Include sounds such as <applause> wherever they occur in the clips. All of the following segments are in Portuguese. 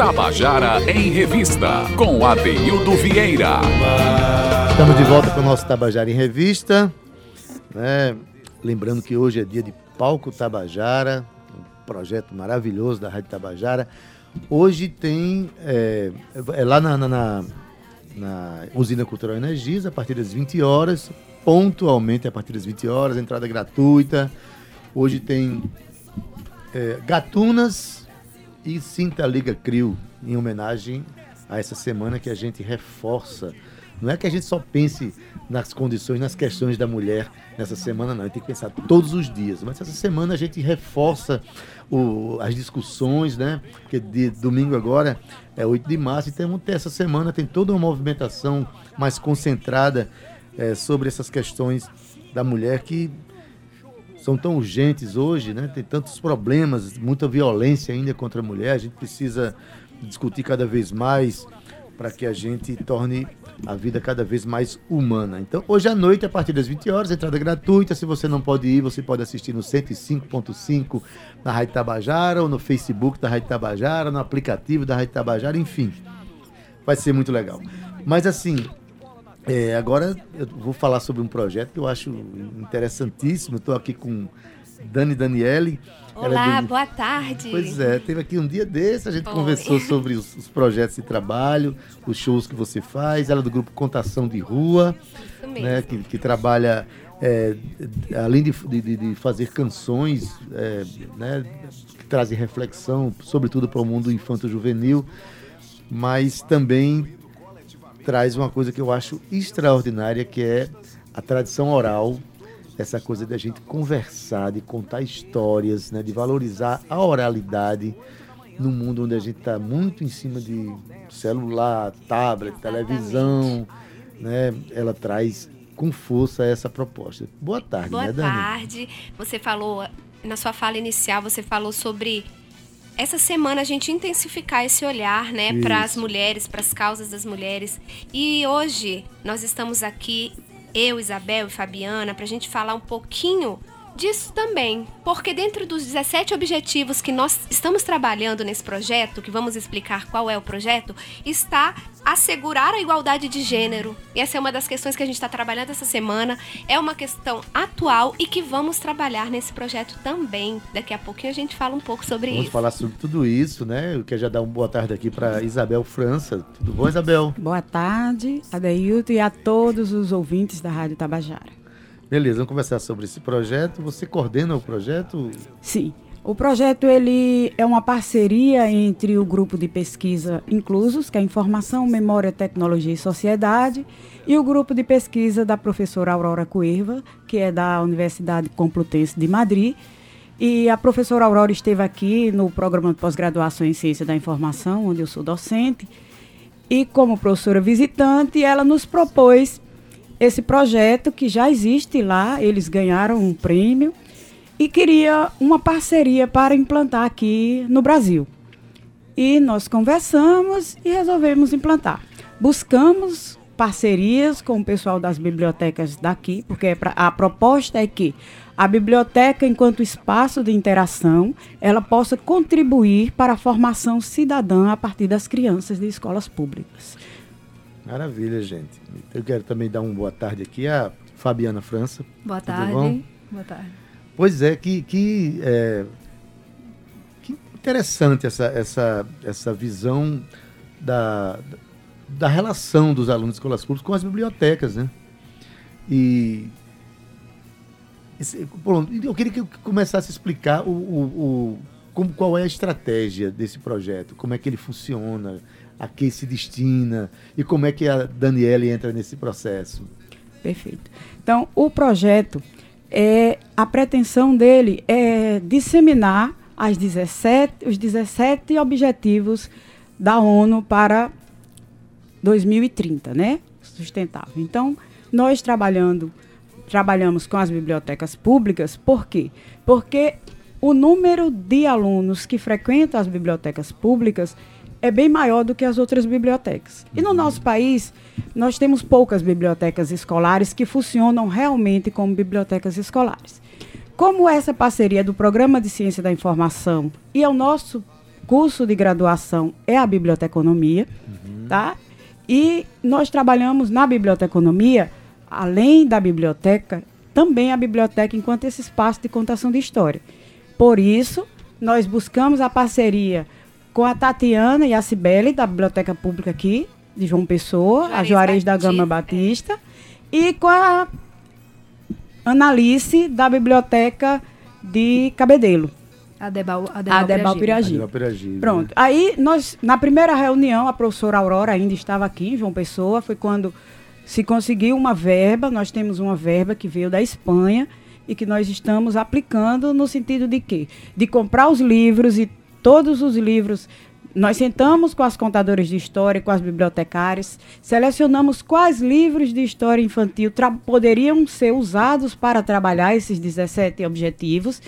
Tabajara em Revista, com Adeildo Vieira. Estamos de volta com o nosso Tabajara em Revista. Né? Lembrando que hoje é dia de Palco Tabajara, um projeto maravilhoso da Rádio Tabajara. Hoje tem, é, é lá na, na, na, Usina Cultural Energias, a partir das 20 horas, pontualmente a partir das 20 horas, entrada gratuita. Hoje tem é, Gatunas e Cinta Liga Crio, em homenagem a essa semana que a gente reforça. Não é que a gente só pense nas condições, nas questões da mulher nessa semana, não. A gente tem que pensar todos os dias. Mas essa semana a gente reforça o, as discussões, né? Porque de domingo agora é 8 de março, então essa semana, tem toda uma movimentação mais concentrada é, sobre essas questões da mulher que são tão urgentes hoje, né? Tem tantos problemas, muita violência ainda contra a mulher. A gente precisa discutir cada vez mais para que a gente torne a vida cada vez mais humana. Então, hoje à noite, a partir das 20 horas, entrada gratuita. Se você não pode ir, você pode assistir no 105.5 na Rádio Tabajara, ou no Facebook da Rádio Tabajara, no aplicativo da Rádio Tabajara, enfim. Vai ser muito legal. Mas assim, é, agora eu vou falar sobre um projeto que eu acho interessantíssimo. Estou aqui com Dani Daniele. É Olá, é do... boa tarde. Pois é, teve aqui um dia desse, a gente Oi. conversou sobre os, os, projetos de trabalho, os shows que você faz. Ela é do grupo Contação de Rua, né, que, que trabalha, é, além de, de, de, fazer canções, é, né, que trazem reflexão, sobretudo para o mundo infanto-juvenil, mas também traz uma coisa que eu acho extraordinária, que é a tradição oral essa coisa da gente conversar, de contar histórias, né, de valorizar a oralidade num mundo onde a gente está muito em cima de celular, tablet, televisão, né? Ela traz com força essa proposta. Boa tarde, Boa né, Dani? Boa tarde. Você falou na sua fala inicial, você falou sobre essa semana a gente intensificar esse olhar, né, para as mulheres, para as causas das mulheres. E hoje nós estamos aqui eu, Isabel e Fabiana, para a gente falar um pouquinho disso também, porque dentro dos 17 objetivos que nós estamos trabalhando nesse projeto, que vamos explicar qual é o projeto, está assegurar a igualdade de gênero. E essa é uma das questões que a gente está trabalhando essa semana, é uma questão atual e que vamos trabalhar nesse projeto também. Daqui a pouquinho a gente fala um pouco sobre vamos isso. Vamos falar sobre tudo isso, né? Eu quero já dar uma boa tarde aqui para Isabel França. Tudo bom, Isabel? Boa tarde, Adeilton e a todos os ouvintes da Rádio Tabajara. Beleza, vamos conversar sobre esse projeto. Você coordena o projeto? Sim. O projeto ele é uma parceria entre o grupo de pesquisa Inclusos, que é Informação, Memória, Tecnologia e Sociedade, e o grupo de pesquisa da professora Aurora Coerva, que é da Universidade Complutense de Madrid. E a professora Aurora esteve aqui no programa de pós-graduação em Ciência da Informação, onde eu sou docente. E como professora visitante, ela nos propôs esse projeto que já existe lá, eles ganharam um prêmio e queria uma parceria para implantar aqui no Brasil. E nós conversamos e resolvemos implantar. Buscamos parcerias com o pessoal das bibliotecas daqui, porque a proposta é que a biblioteca, enquanto espaço de interação, ela possa contribuir para a formação cidadã a partir das crianças de escolas públicas. Maravilha, gente. Eu quero também dar uma boa tarde aqui a Fabiana França. Boa tarde. Bom? Boa tarde. Pois é, que, que, é, que interessante essa, essa, essa visão da, da relação dos alunos de escolas públicas com as bibliotecas, né? E eu queria que eu começasse a explicar o, o, o como, qual é a estratégia desse projeto, como é que ele funciona, a que se destina e como é que a Daniele entra nesse processo. Perfeito. Então, o projeto, é, a pretensão dele é disseminar as 17, os 17 objetivos da ONU para 2030, né? Sustentável. Então, nós trabalhando, trabalhamos com as bibliotecas públicas, por quê? Porque o número de alunos que frequentam as bibliotecas públicas é bem maior do que as outras bibliotecas. E no nosso país, nós temos poucas bibliotecas escolares que funcionam realmente como bibliotecas escolares. Como essa parceria do Programa de Ciência da Informação e o nosso curso de graduação é a biblioteconomia, uhum. tá? E nós trabalhamos na biblioteconomia, além da biblioteca, também a biblioteca enquanto esse espaço de contação de história. Por isso, nós buscamos a parceria com a Tatiana e a Cibele, da Biblioteca Pública aqui, de João Pessoa, Juarez a Juarez da Gama Batista, e com a Analice, da Biblioteca de Cabedelo. Adebal, Adebal, Adebal Piragi. Piragi. Pronto. Aí, nós, na primeira reunião, a professora Aurora ainda estava aqui, em João Pessoa, foi quando se conseguiu uma verba, nós temos uma verba que veio da Espanha e que nós estamos aplicando no sentido de quê? De comprar os livros e todos os livros nós sentamos com as contadoras de história, com as bibliotecárias, selecionamos quais livros de história infantil poderiam ser usados para trabalhar esses 17 objetivos.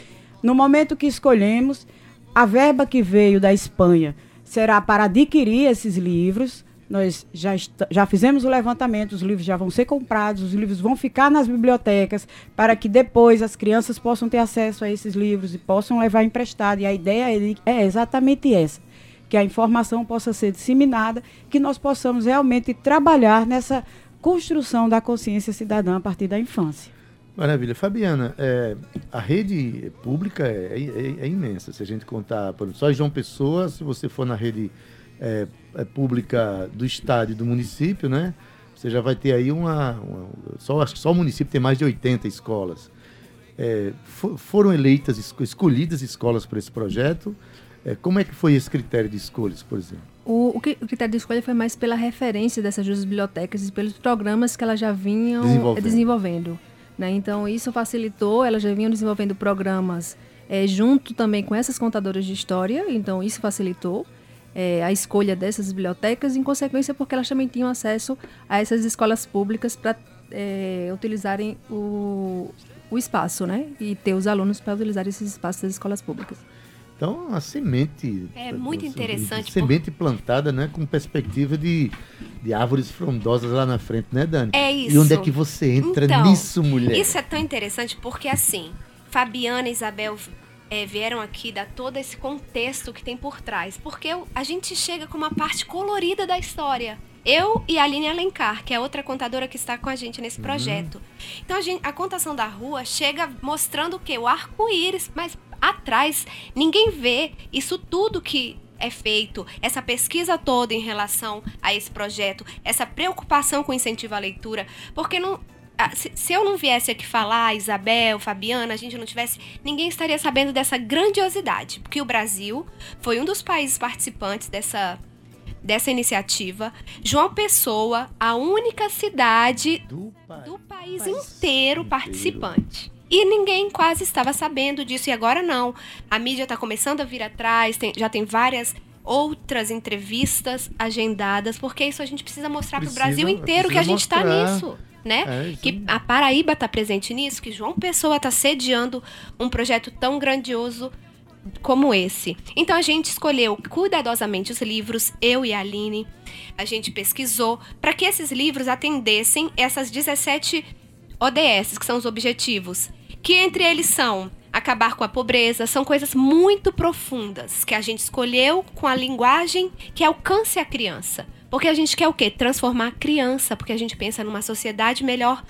No momento que escolhemos, a verba que veio da Espanha será para adquirir esses livros. Nós já, já fizemos o levantamento, os livros já vão ser comprados, os livros vão ficar nas bibliotecas para que depois as crianças possam ter acesso a esses livros e possam levar emprestado. E a ideia é, é exatamente essa que a informação possa ser disseminada, que nós possamos realmente trabalhar nessa construção da consciência cidadã a partir da infância. Maravilha. Fabiana, é, a rede pública é, é, é, imensa. Se a gente contar, por exemplo, só João Pessoa, se você for na rede é, pública do estado e do município, né? Você já vai ter aí uma. uma só, acho que só o município tem mais de 80 escolas. É, for, foram eleitas, escolhidas escolas para esse projeto. É, como é que foi esse critério de escolhas, por exemplo? O, o, critério de escolha foi mais pela referência dessas duas bibliotecas e pelos programas que elas já vinham desenvolvendo. desenvolvendo né? Então, isso facilitou, elas já vinham desenvolvendo programas é, junto também com essas contadoras de história, então isso facilitou é, a escolha dessas bibliotecas, em consequência, porque elas também tinham acesso a essas escolas públicas para é, utilizarem o, o espaço, né? E ter os alunos para utilizar esses espaços das escolas públicas. Então, a semente. É muito interessante. Semente por... plantada, né? Com perspectiva de, de árvores frondosas lá na frente, né, Dani? É isso. E onde é que você entra então, nisso, mulher? Isso é tão interessante porque, assim, Fabiana e Isabel é, vieram aqui dar todo esse contexto que tem por trás. Porque a gente chega com uma parte colorida da história. Eu e a Aline Alencar, que é outra contadora que está com a gente nesse uhum. projeto. Uhum. Então a, gente, a contação da rua chega mostrando o quê? O arco-íris, mas atrás ninguém vê isso tudo que é feito, essa pesquisa toda em relação a esse projeto, essa preocupação com incentivo à leitura, porque não, se eu não viesse aqui falar, Isabel, Fabiana, a gente não tivesse, ninguém estaria sabendo dessa grandiosidade, porque o Brasil foi um dos países participantes dessa dessa iniciativa. João Pessoa, a única cidade do, do país, país inteiro participante. E ninguém quase estava sabendo disso, e agora não. A mídia está começando a vir atrás, tem, já tem várias outras entrevistas agendadas, porque isso a gente precisa mostrar para o Brasil inteiro que a gente está nisso. Né? É, que a Paraíba está presente nisso, que João Pessoa está sediando um projeto tão grandioso como esse. Então a gente escolheu cuidadosamente os livros, eu e a Aline. A gente pesquisou para que esses livros atendessem essas 17 ODS, que são os objetivos que entre eles são acabar com a pobreza, são coisas muito profundas que a gente escolheu com a linguagem que alcance a criança. Porque a gente quer o quê? Transformar a criança, porque a gente pensa numa sociedade melhor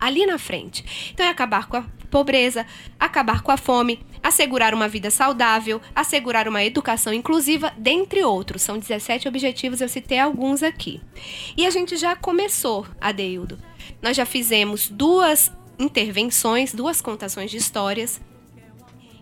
ali na frente. Então é acabar com a pobreza, acabar com a fome, assegurar uma vida saudável, assegurar uma educação inclusiva, dentre outros. São 17 objetivos, eu citei alguns aqui. E a gente já começou, Adeildo. Nós já fizemos duas intervenções, duas contações de histórias.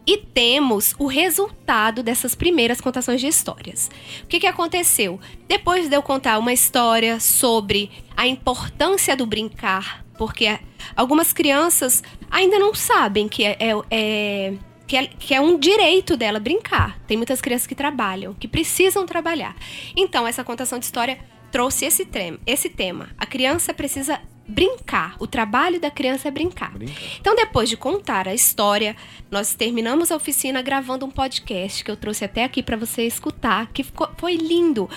E temos o resultado dessas primeiras contações de histórias. O que, que aconteceu? Depois de eu contar uma história sobre a importância do brincar, porque algumas crianças ainda não sabem que é, é, é que é, que é, um direito dela brincar. Tem muitas crianças que trabalham, que precisam trabalhar. Então, essa contação de história trouxe esse, esse tema. A criança precisa brincar. O trabalho da criança é brincar. Então, depois de contar a história, nós terminamos a oficina gravando um podcast que eu trouxe até aqui para você escutar, que ficou, foi lindo.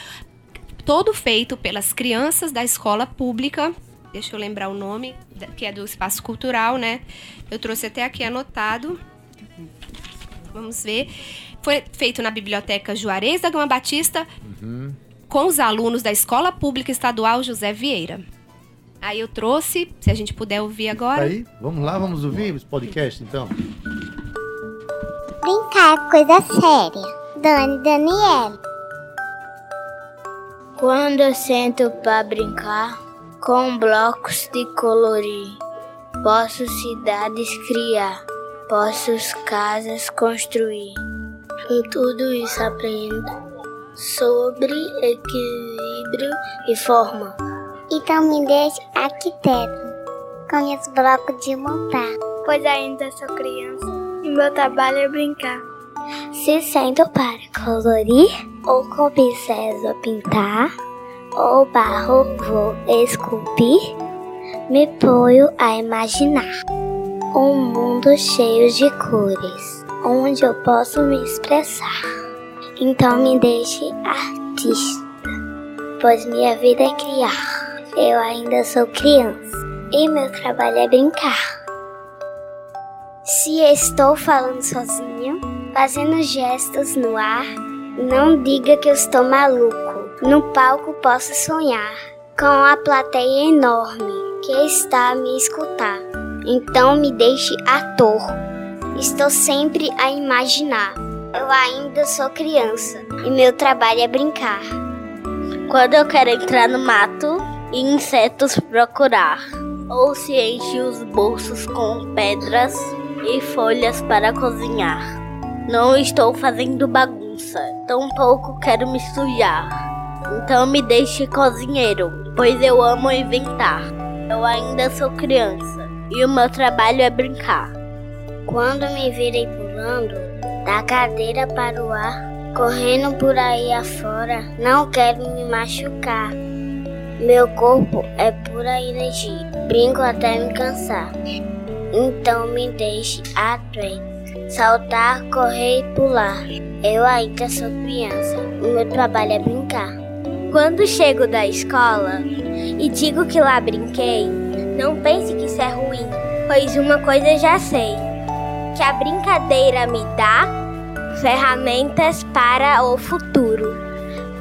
Todo feito pelas crianças da escola pública. Deixa eu lembrar o nome, que é do espaço cultural, né? Eu trouxe até aqui anotado. Vamos ver foi feito na Biblioteca Juarez da Gama Batista uhum. com os alunos da Escola Pública Estadual José Vieira. Aí eu trouxe, se a gente puder ouvir agora. Aí, vamos lá, vamos ouvir esse podcast então. Brincar é coisa séria. Dani Daniela. Quando eu sento para brincar com blocos de colorir, posso cidades criar, posso casas construir. Com tudo isso aprendo sobre equilíbrio e forma. Então me deixe arquiteto, com os blocos de montar. Pois ainda sou criança e meu trabalho é brincar. Se sento para colorir, ou com pincéis vou pintar, ou barro vou esculpir, me ponho a imaginar um mundo cheio de cores onde eu posso me expressar. Então me deixe artista, pois minha vida é criar. Eu ainda sou criança e meu trabalho é brincar. Se estou falando sozinho, fazendo gestos no ar, não diga que eu estou maluco. No palco posso sonhar com a plateia enorme que está a me escutar. Então me deixe ator Estou sempre a imaginar. Eu ainda sou criança e meu trabalho é brincar. Quando eu quero entrar no mato insetos procurar, ou se enche os bolsos com pedras e folhas para cozinhar. Não estou fazendo bagunça, tampouco quero me sujar. Então me deixe cozinheiro, pois eu amo inventar. Eu ainda sou criança e o meu trabalho é brincar. Quando me virei pulando da cadeira para o ar, correndo por aí afora, não quero me machucar. Meu corpo é pura energia, brinco até me cansar. Então me deixe atleta, saltar, correr e pular. Eu ainda sou criança, o meu trabalho é brincar. Quando chego da escola e digo que lá brinquei, não pense que isso é ruim, pois uma coisa já sei que a brincadeira me dá ferramentas para o futuro.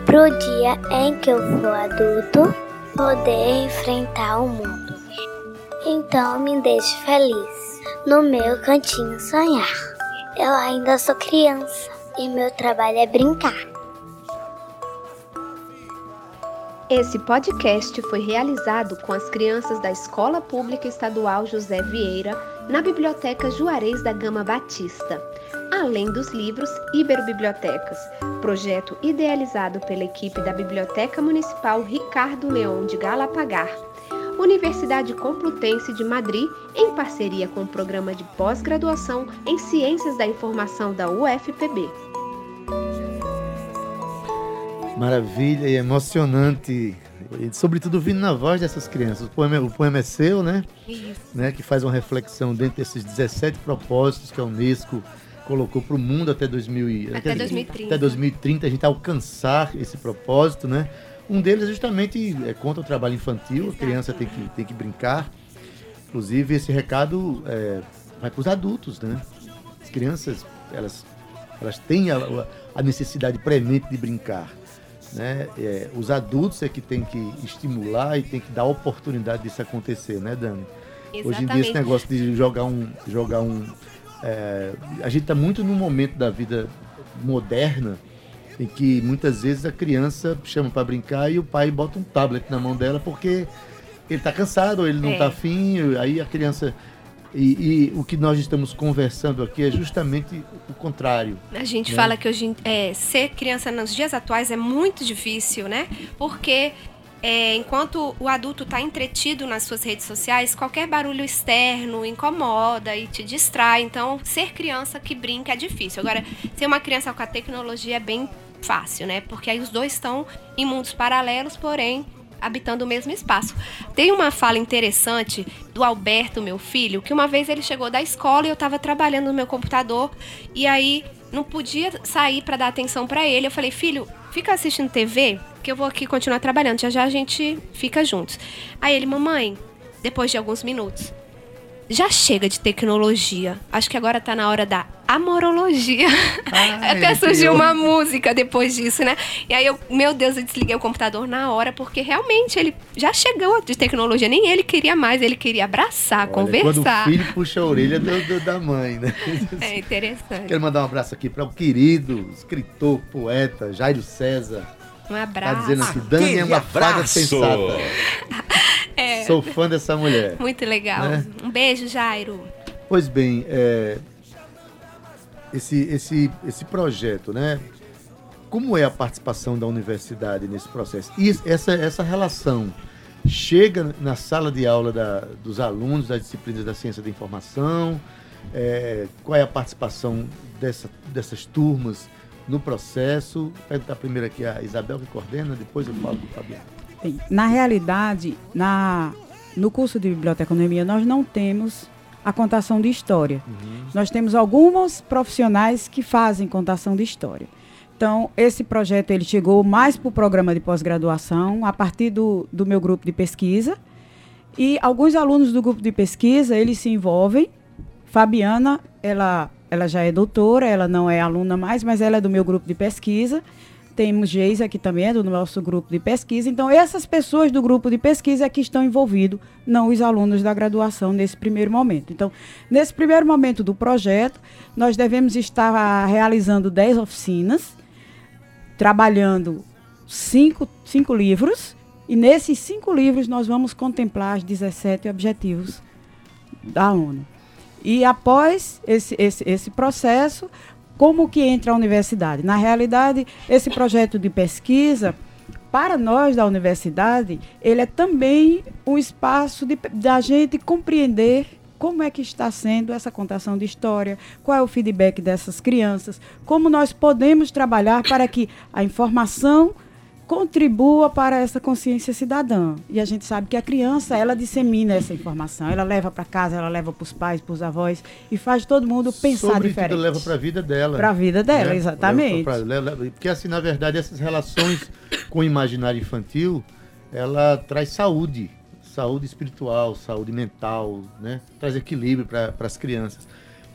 Pro dia em que eu for adulto, poder enfrentar o mundo. Então me deixe feliz no meu cantinho sonhar. Eu ainda sou criança e meu trabalho é brincar. Esse podcast foi realizado com as crianças da Escola Pública Estadual José Vieira na Biblioteca Juarez da Gama Batista, além dos livros Iberobibliotecas, projeto idealizado pela equipe da Biblioteca Municipal Ricardo Leão de Galapagar, Universidade Complutense de Madrid, em parceria com o programa de pós-graduação em Ciências da Informação da UFPB. Maravilha e emocionante e, sobretudo vindo na voz dessas crianças. O poema, o poema é seu, né? Isso. Né? Que faz uma reflexão dentro desses 17 propósitos que a Unesco colocou para o mundo até, 2000, até, até 2030. Até 2030 a gente alcançar esse propósito, né? Um deles é justamente é, contra o trabalho infantil, Exato. a criança tem que, tem que brincar. Inclusive, esse recado é, vai para os adultos, né? As crianças, elas, elas têm a, a necessidade premente de brincar. Né? É, os adultos é que tem que estimular e tem que dar oportunidade disso acontecer, né, Dani? Exatamente. Hoje em dia esse negócio de jogar um. Jogar um é, a gente está muito num momento da vida moderna em que muitas vezes a criança chama para brincar e o pai bota um tablet na mão dela porque ele está cansado, ou ele não está é. afim, aí a criança e, e, o que nós estamos conversando aqui é justamente o contrário. A gente né? fala que hoje é, ser criança nos dias atuais é muito difícil, né? Porque é, enquanto o adulto está entretido nas suas redes sociais, qualquer barulho externo incomoda e te distrai. Então, ser criança que brinca é difícil. Agora, ser uma criança com a tecnologia é bem fácil, né? Porque aí os dois estão em mundos paralelos, porém habitando o mesmo espaço. Tem uma fala interessante do Alberto, meu filho, que uma vez ele chegou da escola e eu estava trabalhando no meu computador e aí não podia sair para dar atenção para ele. Eu falei, filho, fica assistindo TV, que eu vou aqui continuar trabalhando. Já já a gente fica juntos. Aí ele, mamãe, depois de alguns minutos, já chega de tecnologia. Acho que agora tá na hora da amorologia. Ah, Até surgiu uma música depois disso, né? E aí eu, meu Deus, eu desliguei o computador na hora, porque realmente ele já chegou de tecnologia. Nem ele queria mais, ele queria abraçar, Olha, conversar. Quando o filho puxa a orelha do, do, da mãe, né? É interessante. Quero mandar um abraço aqui para o querido escritor, poeta Jairo César. Um abraço. Tá dizendo assim, Dani é uma fada sensata. <laughs> É. Sou fã dessa mulher. Muito legal. Né? Um beijo, Jairo. Pois bem, é, esse, esse, esse projeto, né? Como é a participação da universidade nesse processo? E essa, essa relação chega na sala de aula da, dos alunos das disciplinas da ciência da informação? É, qual é a participação dessa, dessas turmas no processo? Vou perguntar primeiro aqui a Isabel, que coordena, depois eu falo do Fabiano. Na realidade, na, no curso de biblioteconomia, nós não temos a contação de história. Uhum. Nós temos alguns profissionais que fazem contação de história. Então, esse projeto ele chegou mais para o programa de pós-graduação, a partir do, do meu grupo de pesquisa. E alguns alunos do grupo de pesquisa, eles se envolvem. Fabiana, ela, ela já é doutora, ela não é aluna mais, mas ela é do meu grupo de pesquisa. Temos Geisa, que também é do nosso grupo de pesquisa. Então, essas pessoas do grupo de pesquisa é que estão envolvidos, não os alunos da graduação nesse primeiro momento. Então, nesse primeiro momento do projeto, nós devemos estar realizando 10 oficinas, trabalhando cinco, cinco livros, e nesses cinco livros nós vamos contemplar os 17 objetivos da ONU. E após esse, esse, esse processo, como que entra a universidade? Na realidade, esse projeto de pesquisa, para nós da universidade, ele é também um espaço de, da gente compreender como é que está sendo essa contação de história, qual é o feedback dessas crianças, como nós podemos trabalhar para que a informação contribua para essa consciência cidadã. E a gente sabe que a criança, ela dissemina essa informação, ela leva para casa, ela leva para os pais, para os avós e faz todo mundo pensar Sobre diferente. Leva para a vida dela. Para a vida dela, né? exatamente. Pra, porque assim, na verdade, essas relações com o imaginário infantil, ela traz saúde, saúde espiritual, saúde mental, né? Traz equilíbrio para as crianças.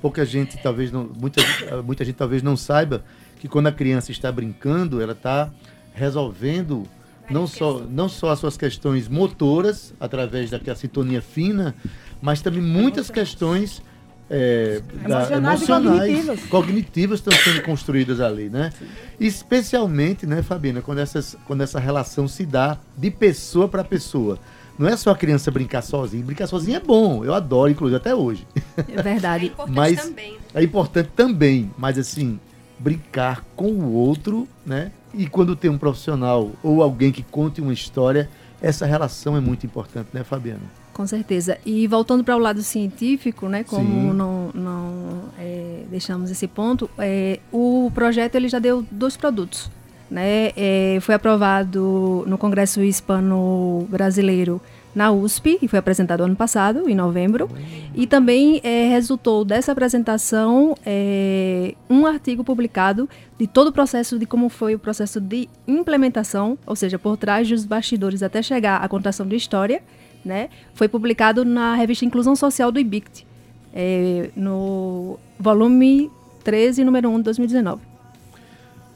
Pouca gente talvez não, muita, muita gente talvez não saiba que quando a criança está brincando, ela está resolvendo não só, não só as suas questões motoras, através daquela sintonia fina, mas também muitas questões é, emocionais, da, emocionais cognitivas. cognitivas. estão sendo construídas ali, né? Especialmente, né, Fabiana, quando, essas, quando essa relação se dá de pessoa para pessoa. Não é só a criança brincar sozinha. Brincar sozinha é bom. Eu adoro, inclusive, até hoje. É verdade. É importante mas também. É importante também. Mas, assim, brincar com o outro, né? E quando tem um profissional ou alguém que conte uma história, essa relação é muito importante, né, Fabiana? Com certeza. E voltando para o lado científico, né, como Sim. não, não é, deixamos esse ponto, é, o projeto ele já deu dois produtos. Né? É, foi aprovado no Congresso Hispano-Brasileiro na USP, e foi apresentado ano passado, em novembro. E também é, resultou dessa apresentação é, um artigo publicado de todo o processo, de como foi o processo de implementação, ou seja, por trás dos bastidores até chegar à contação de história, né? Foi publicado na revista Inclusão Social do IBICT, é, no volume 13, número 1 de 2019.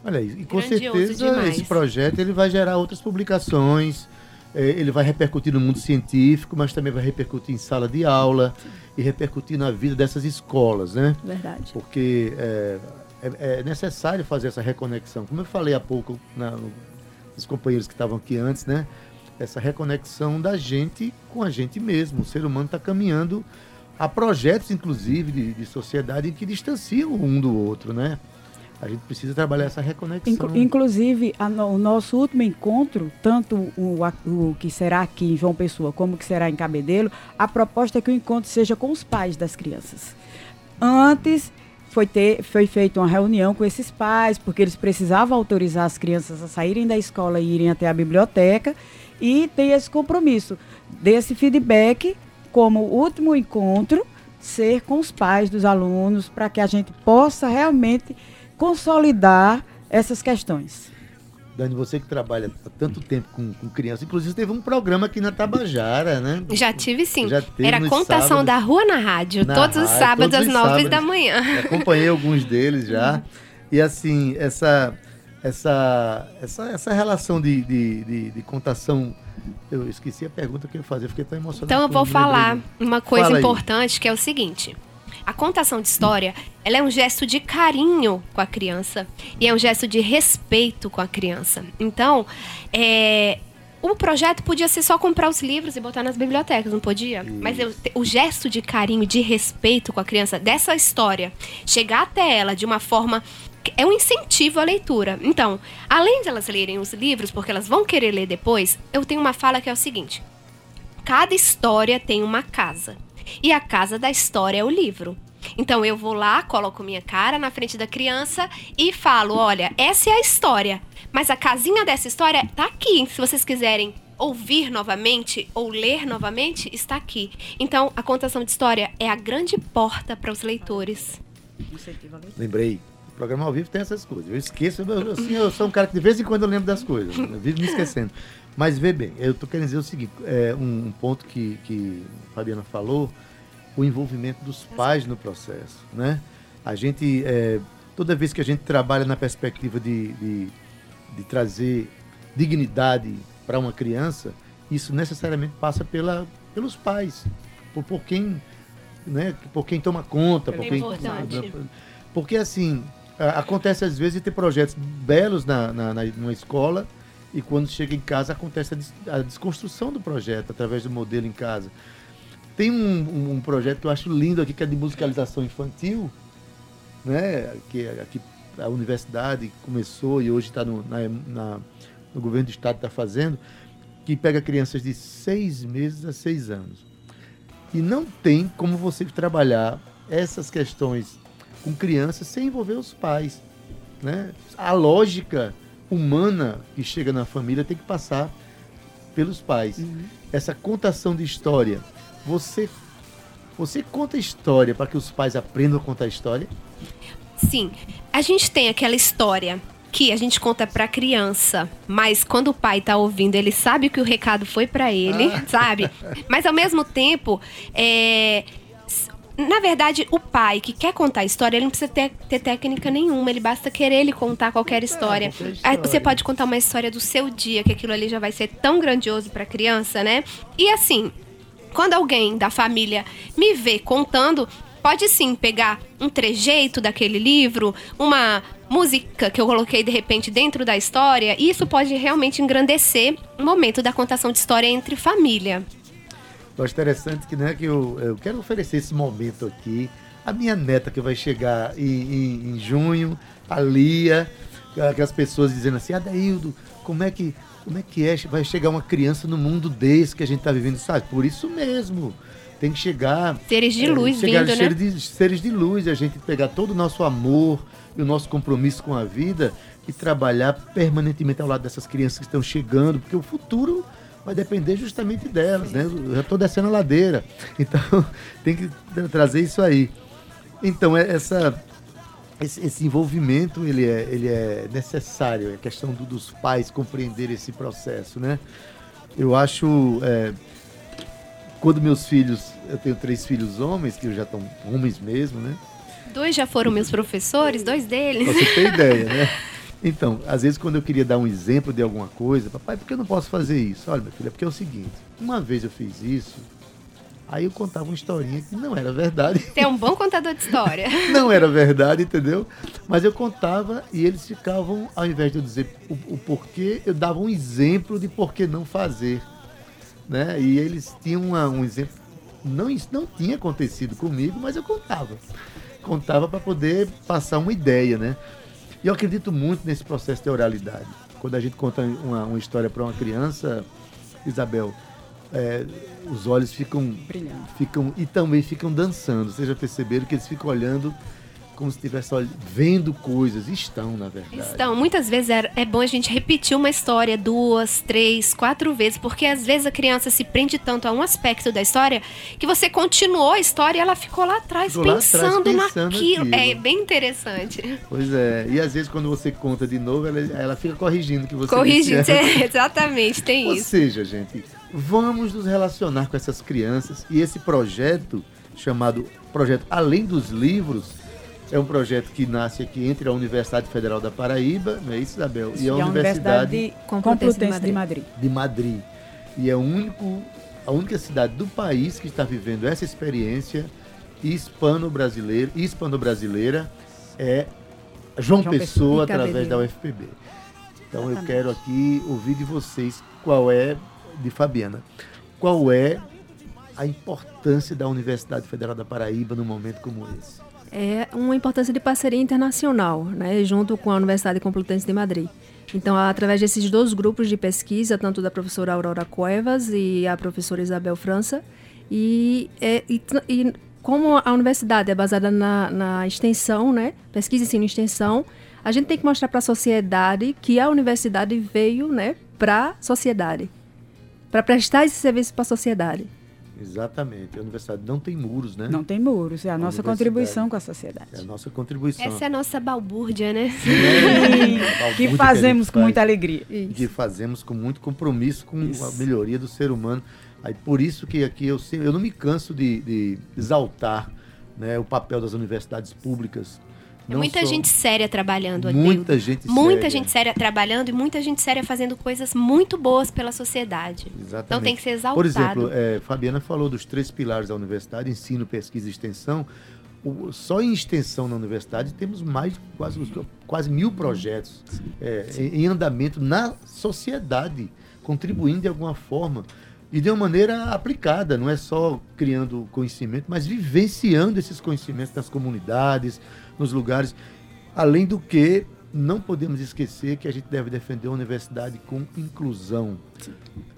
Olha aí, e com Grandioso certeza demais. esse projeto ele vai gerar outras publicações, ele vai repercutir no mundo científico, mas também vai repercutir em sala de aula e repercutir na vida dessas escolas, né? Verdade. Porque é, é, é necessário fazer essa reconexão. Como eu falei há pouco na, os companheiros que estavam aqui antes, né? Essa reconexão da gente com a gente mesmo. O ser humano está caminhando a projetos, inclusive, de, de sociedade que distanciam um do outro, né? A gente precisa trabalhar essa reconexão. Inclusive, a, o nosso último encontro, tanto o, o, que será aqui em João Pessoa como o que será em Cabedelo, a proposta é que o encontro seja com os pais das crianças. Antes foi, ter, foi feita uma reunião com esses pais, porque eles precisavam autorizar as crianças a saírem da escola e irem até a biblioteca, e tem esse compromisso desse feedback como último encontro ser com os pais dos alunos, para que a gente possa realmente consolidar essas questões. Dani, você que trabalha há tanto tempo com, com crianças, inclusive teve um programa aqui na Tabajara, né? Já tive sim. Já teve Era contação sábados, da rua na rádio, na todos os sábados às nove da manhã. acompanhei alguns deles já. E assim, essa, essa, essa, essa relação de, de, de, de contação eu esqueci a pergunta que eu ia fazer, fiquei tão emocionado. Então eu vou falar uma coisa Fala importante aí. que é o seguinte. A contação de história, ela é um gesto de carinho com a criança e é um gesto de respeito com a criança. Então, é, o projeto podia ser só comprar os livros e botar nas bibliotecas, não podia? Mas eu, o gesto de carinho, de respeito com a criança, dessa história, chegar até ela de uma forma é um incentivo à leitura. Então, além de elas lerem os livros, porque elas vão querer ler depois, eu tenho uma fala que é o seguinte: cada história tem uma casa. E a casa da história é o livro. Então eu vou lá, coloco minha cara na frente da criança e falo: olha, essa é a história. Mas a casinha dessa história tá aqui. Se vocês quiserem ouvir novamente ou ler novamente, está aqui. Então a contação de história é a grande porta para os leitores. Lembrei. O programa ao vivo tem essas coisas. Eu esqueço, eu, assim, eu sou um cara que de vez em quando eu lembro das coisas. Eu vivo me esquecendo. Mas vê bem, eu estou querendo dizer o seguinte, é, um, um ponto que, que a Fabiana falou, o envolvimento dos pais no processo, né? A gente, é, toda vez que a gente trabalha na perspectiva de, de, de trazer dignidade para uma criança, isso necessariamente passa pela, pelos pais, por, por quem, né, por quem toma conta, por é quem, importante. porque assim acontece às vezes de ter projetos belos na, na, na numa escola e quando chega em casa acontece a, des, a desconstrução do projeto através do modelo em casa. Tem um, um, projeto que eu acho lindo aqui, que é de musicalização infantil, né? que aqui a universidade começou e hoje está no, no governo do estado está fazendo, que pega crianças de seis meses a seis anos. E não tem como você trabalhar essas questões com crianças sem envolver os pais. Né? A lógica humana que chega na família tem que passar pelos pais. Uhum. Essa contação de história você você conta história para que os pais aprendam a contar história? Sim. A gente tem aquela história que a gente conta para criança, mas quando o pai tá ouvindo, ele sabe que o recado foi para ele, ah. sabe? <laughs> Mas ao mesmo tempo, é, na verdade, o pai que quer contar a história, ele não precisa ter, ter técnica nenhuma, ele basta querer ele contar qualquer história. É, qualquer história. Você pode contar uma história do seu dia, que aquilo ali já vai ser tão grandioso para a criança, né? E assim, quando alguém da família me vê contando, pode sim pegar um trejeito daquele livro, uma música que eu coloquei de repente dentro da história, e isso pode realmente engrandecer o momento da contação de história entre família. Eu acho interessante que, né, que eu, eu quero oferecer esse momento aqui. A minha neta que vai chegar em, em, em junho, a Lia, aquelas pessoas dizendo assim, Adaildo, como é que como é que é? Vai chegar uma criança no mundo desse que a gente está vivendo, sabe? Por isso mesmo. Tem que chegar. Seres de é, luz chegar, vindo, seres né? De, seres de luz, a gente pegar todo o nosso amor e o nosso compromisso com a vida e trabalhar permanentemente ao lado dessas crianças que estão chegando, porque o futuro vai depender justamente delas, né? Eu já estou descendo a ladeira. <laughs> Então, tem que trazer isso aí. Então, é essa esse, esse, envolvimento ele é, ele é necessário, é questão do, dos pais compreender esse processo, né? Eu acho, é, quando meus filhos, eu tenho três filhos homens, que já estão homens mesmo, né? Dois já foram meus professores, dois deles. Você tem ideia, né? <laughs> Então, às vezes quando eu queria dar um exemplo de alguma coisa, papai, por que eu não posso fazer isso? Olha, meu filho, é porque é o seguinte, uma vez eu fiz isso, Aí eu contava uma historinha que não era verdade. Você é um bom contador de história. <laughs> não era verdade, entendeu? Mas eu contava e eles ficavam, ao invés de eu dizer o, o porquê, eu dava um exemplo de por que não fazer. Né? E eles tinham uma, um exemplo. Não, isso não tinha acontecido comigo, mas eu contava. Contava para poder passar uma ideia, né? E eu acredito muito nesse processo de oralidade. Quando a gente conta uma, uma história para uma criança, Isabel, é, os olhos ficam, ficam e também ficam dançando. Vocês já perceberam que eles ficam olhando como se estivesse vendo coisas. Estão, na verdade. Estão. Muitas vezes é, é, bom a gente repetir uma história duas, três, quatro vezes, porque às vezes a criança se prende tanto a um aspecto da história que você continuou a história e ela ficou lá atrás, pensando, lá atrás pensando, naquilo. Aquilo. É bem interessante. Pois é. E às vezes quando você conta de novo, ela, ela fica corrigindo que você Corrigindo, <laughs> é, exatamente, tem Ou isso. Ou seja, gente, vamos nos relacionar com essas crianças e esse projeto chamado Projeto Além dos Livros é um projeto que nasce aqui entre a Universidade Federal da Paraíba, não é isso, Isabel? E a, e Universidade, Universidade Complutense de Madrid. de Madrid. De Madrid. E é único, a única cidade do país que está vivendo essa experiência hispano-brasileira, hispano-brasileira é João, João Pessoa, através da UFPB. Então Exatamente. eu quero aqui ouvir de vocês qual é, de Fabiana, qual é a importância da Universidade Federal da Paraíba num momento como esse? É uma importância de parceria internacional, né, junto com a Universidade Complutense de Madrid. Então, através desses dois grupos de pesquisa, tanto da professora Aurora Cuevas e a professora Isabel França, e, é, e, e como a universidade é baseada na, na extensão, né, pesquisa, ensino e extensão, a gente tem que mostrar para a sociedade que a universidade veio né, para a sociedade, para prestar esse serviço para a sociedade. Exatamente. A universidade não tem muros, né? Não tem muros. É a, a nossa contribuição com a sociedade. É a nossa contribuição. Essa é a nossa balbúrdia, né? Sim. <laughs> que fazemos que com faz, muita alegria. Isso. Que fazemos com muito compromisso com isso. a melhoria do ser humano. Aí por isso que aqui eu, eu não me canso de, de exaltar né, o papel das universidades públicas tem muita só... gente séria trabalhando aqui. Muita gente Muita séria. gente séria trabalhando e muita gente séria fazendo coisas muito boas pela sociedade. Exatamente. Então tem que ser exaltado. Por exemplo, é, Fabiana falou dos três pilares da universidade, ensino, pesquisa e extensão. O, só em extensão na universidade temos mais quase, quase mil projetos é, em, em andamento na sociedade, contribuindo de alguma forma e de uma maneira aplicada, não é só criando conhecimento, mas vivenciando esses conhecimentos nas comunidades, nos lugares. Além do que, não podemos esquecer que a gente deve defender uma universidade com inclusão,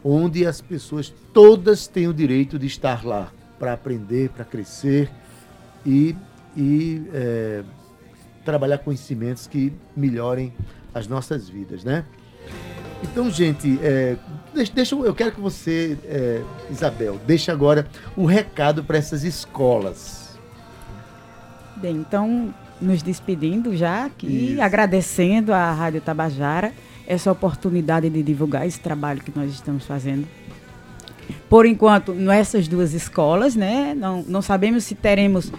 onde as pessoas todas têm o direito de estar lá para aprender, para crescer e, e é, trabalhar conhecimentos que melhorem as nossas vidas, né? Então, gente, é, deixa, deixa, eu quero que você, é, Isabel, deixe agora o recado para essas escolas. Bem, então nos despedindo já aqui, Isso. agradecendo à Rádio Tabajara essa oportunidade de divulgar esse trabalho que nós estamos fazendo. Por enquanto, nessas duas escolas, né? Não, não sabemos se teremos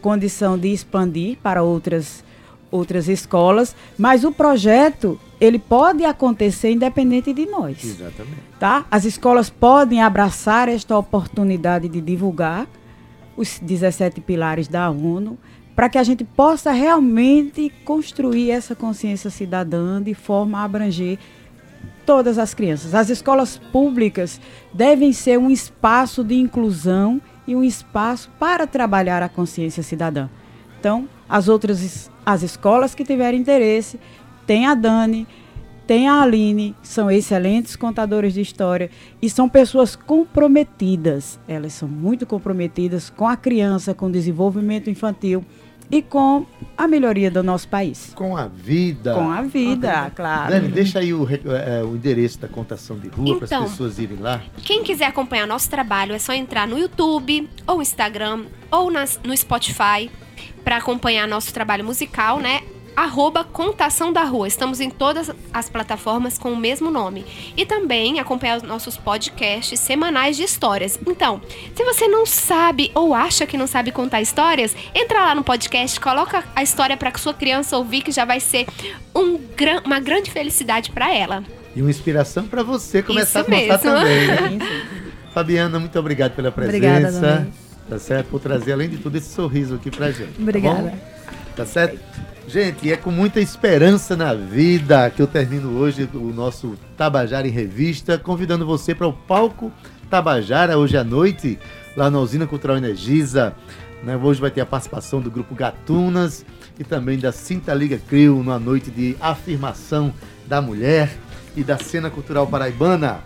condição de expandir para outras outras escolas, mas o projeto ele pode acontecer independente de nós. Exatamente. Tá? As escolas podem abraçar esta oportunidade de divulgar os 17 pilares da ONU para que a gente possa realmente construir essa consciência cidadã de forma a abranger todas as crianças. As escolas públicas devem ser um espaço de inclusão e um espaço para trabalhar a consciência cidadã. Então, as outras as escolas que tiverem interesse, tem a Dani, tem a Aline, são excelentes contadores de história e são pessoas comprometidas. Elas são muito comprometidas com a criança, com o desenvolvimento infantil e com a melhoria do nosso país. Com a vida. Com a vida, claro. Dani, deixa aí o, é, o endereço da contação de rua então, para as pessoas irem lá. Quem quiser acompanhar nosso trabalho é só entrar no YouTube, ou Instagram, ou nas, no Spotify para acompanhar nosso trabalho musical, né? Arroba Contação da Rua. Estamos em todas as plataformas com o mesmo nome. E também acompanhar os nossos podcasts semanais de histórias. Então, se você não sabe ou acha que não sabe contar histórias, entra lá no podcast, coloca a história para sua criança ouvir, que já vai ser um gran uma grande felicidade para ela. E uma inspiração para você começar Isso a contar mesmo. também. Né? <laughs> Fabiana, muito obrigado pela presença. Obrigada, tá certo? Por trazer, além de tudo, esse sorriso aqui pra gente. Tá Obrigada. Tá, tá certo? Gente, é com muita esperança na vida que eu termino hoje o nosso Tabajara em Revista, convidando você para o palco Tabajara hoje à noite, lá na Usina Cultural Energisa. Né? Hoje vai ter a participação do grupo Gatunas e também da Cinta Liga Crio, numa noite de afirmação da mulher e da cena cultural paraibana.